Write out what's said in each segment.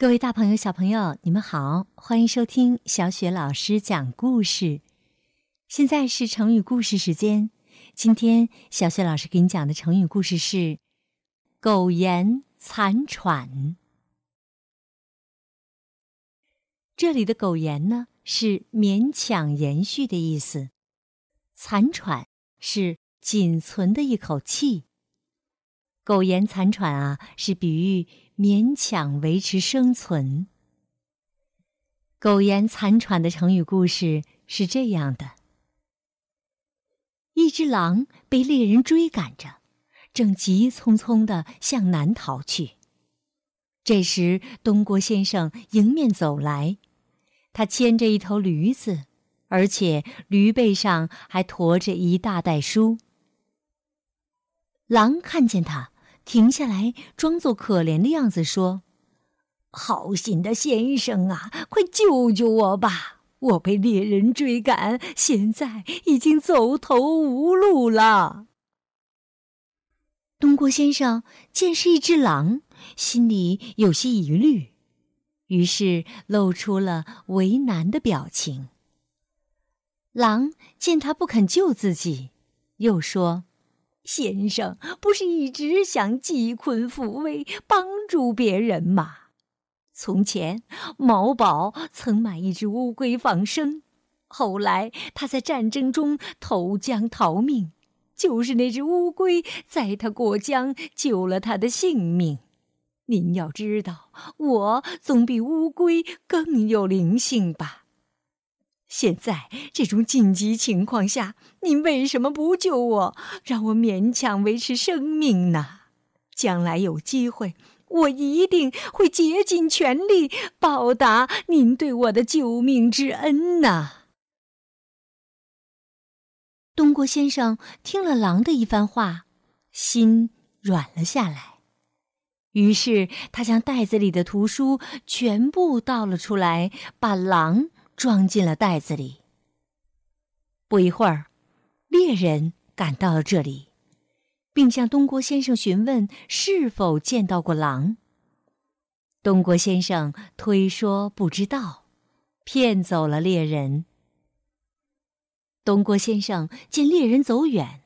各位大朋友、小朋友，你们好，欢迎收听小雪老师讲故事。现在是成语故事时间，今天小雪老师给你讲的成语故事是“苟延残喘”。这里的“苟延”呢，是勉强延续的意思；“残喘”是仅存的一口气。苟延残喘啊，是比喻。勉强维持生存。苟延残喘的成语故事是这样的：一只狼被猎人追赶着，正急匆匆地向南逃去。这时，东郭先生迎面走来，他牵着一头驴子，而且驴背上还驮着一大袋书。狼看见他。停下来，装作可怜的样子说：“好心的先生啊，快救救我吧！我被猎人追赶，现在已经走投无路了。”东郭先生见是一只狼，心里有些疑虑，于是露出了为难的表情。狼见他不肯救自己，又说。先生不是一直想济困扶危、帮助别人吗？从前毛宝曾买一只乌龟放生，后来他在战争中投江逃命，就是那只乌龟载他过江，救了他的性命。您要知道，我总比乌龟更有灵性吧？现在这种紧急情况下，您为什么不救我，让我勉强维持生命呢？将来有机会，我一定会竭尽全力报答您对我的救命之恩呐！东郭先生听了狼的一番话，心软了下来，于是他将袋子里的图书全部倒了出来，把狼。装进了袋子里。不一会儿，猎人赶到了这里，并向东郭先生询问是否见到过狼。东郭先生推说不知道，骗走了猎人。东郭先生见猎人走远，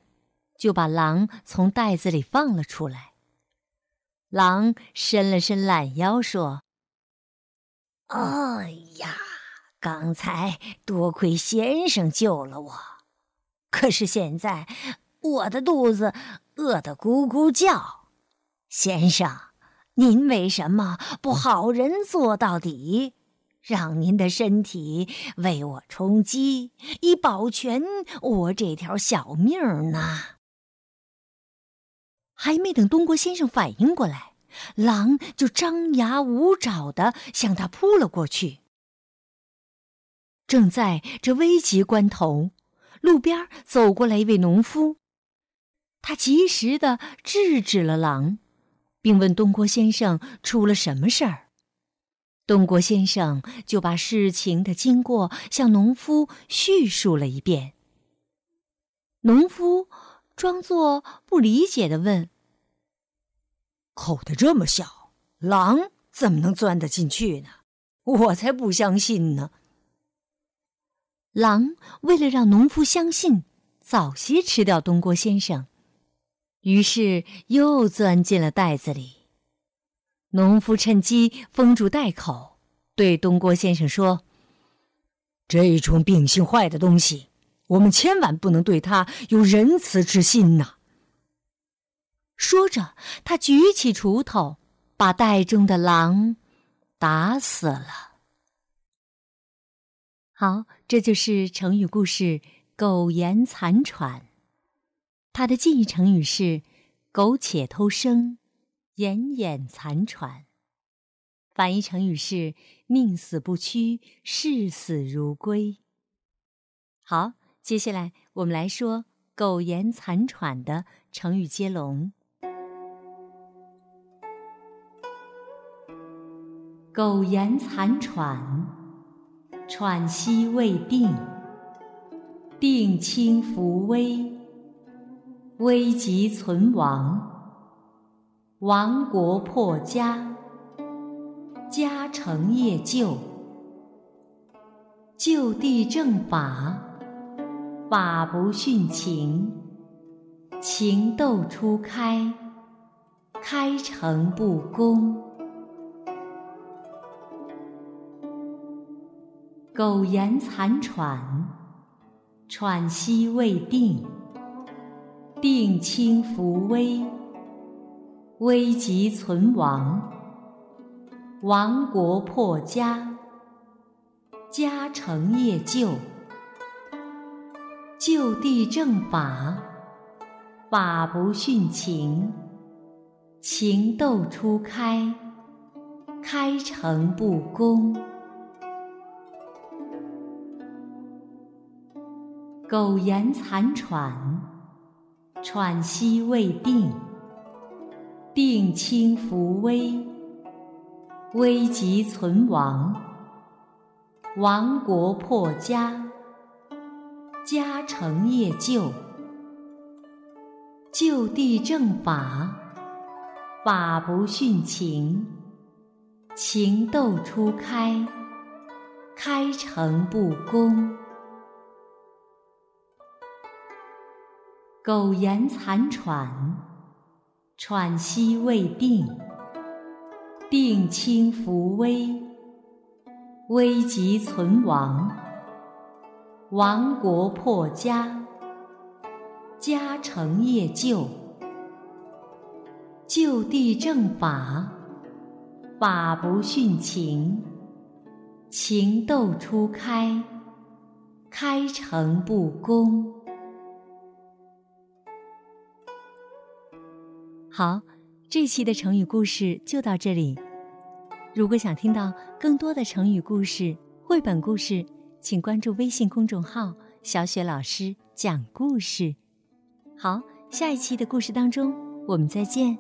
就把狼从袋子里放了出来。狼伸了伸懒腰，说：“哎呀！”刚才多亏先生救了我，可是现在我的肚子饿得咕咕叫。先生，您为什么不好人做到底，让您的身体为我充饥，以保全我这条小命呢？还没等东郭先生反应过来，狼就张牙舞爪的向他扑了过去。正在这危急关头，路边走过来一位农夫，他及时的制止了狼，并问东郭先生出了什么事儿。东郭先生就把事情的经过向农夫叙述了一遍。农夫装作不理解的问：“口的这么小，狼怎么能钻得进去呢？我才不相信呢！”狼为了让农夫相信，早些吃掉东郭先生，于是又钻进了袋子里。农夫趁机封住袋口，对东郭先生说：“这种秉性坏的东西，我们千万不能对他有仁慈之心呐。”说着，他举起锄头，把袋中的狼打死了。好，这就是成语故事“苟延残喘”。它的近义成语是“苟且偷生”，“奄奄残喘”。反义成语是“宁死不屈，视死如归”。好，接下来我们来说“苟延残喘”的成语接龙。“苟延残喘”。喘息未定，病轻扶危，危急存亡，亡国破家，家成业就。就地正法，法不殉情，情窦初开，开诚布公。苟延残喘，喘息未定，定轻扶危，危急存亡，亡国破家，家成业就，就地正法，法不殉情，情窦初开，开诚布公。苟延残喘，喘息未定，定轻扶危，危急存亡，亡国破家，家成业就，就地正法，法不殉情，情窦初开，开诚布公。苟延残喘，喘息未定，定轻扶危，危急存亡，亡国破家，家成业就，就地正法，法不殉情，情窦初开，开诚布公。好，这期的成语故事就到这里。如果想听到更多的成语故事、绘本故事，请关注微信公众号“小雪老师讲故事”。好，下一期的故事当中，我们再见。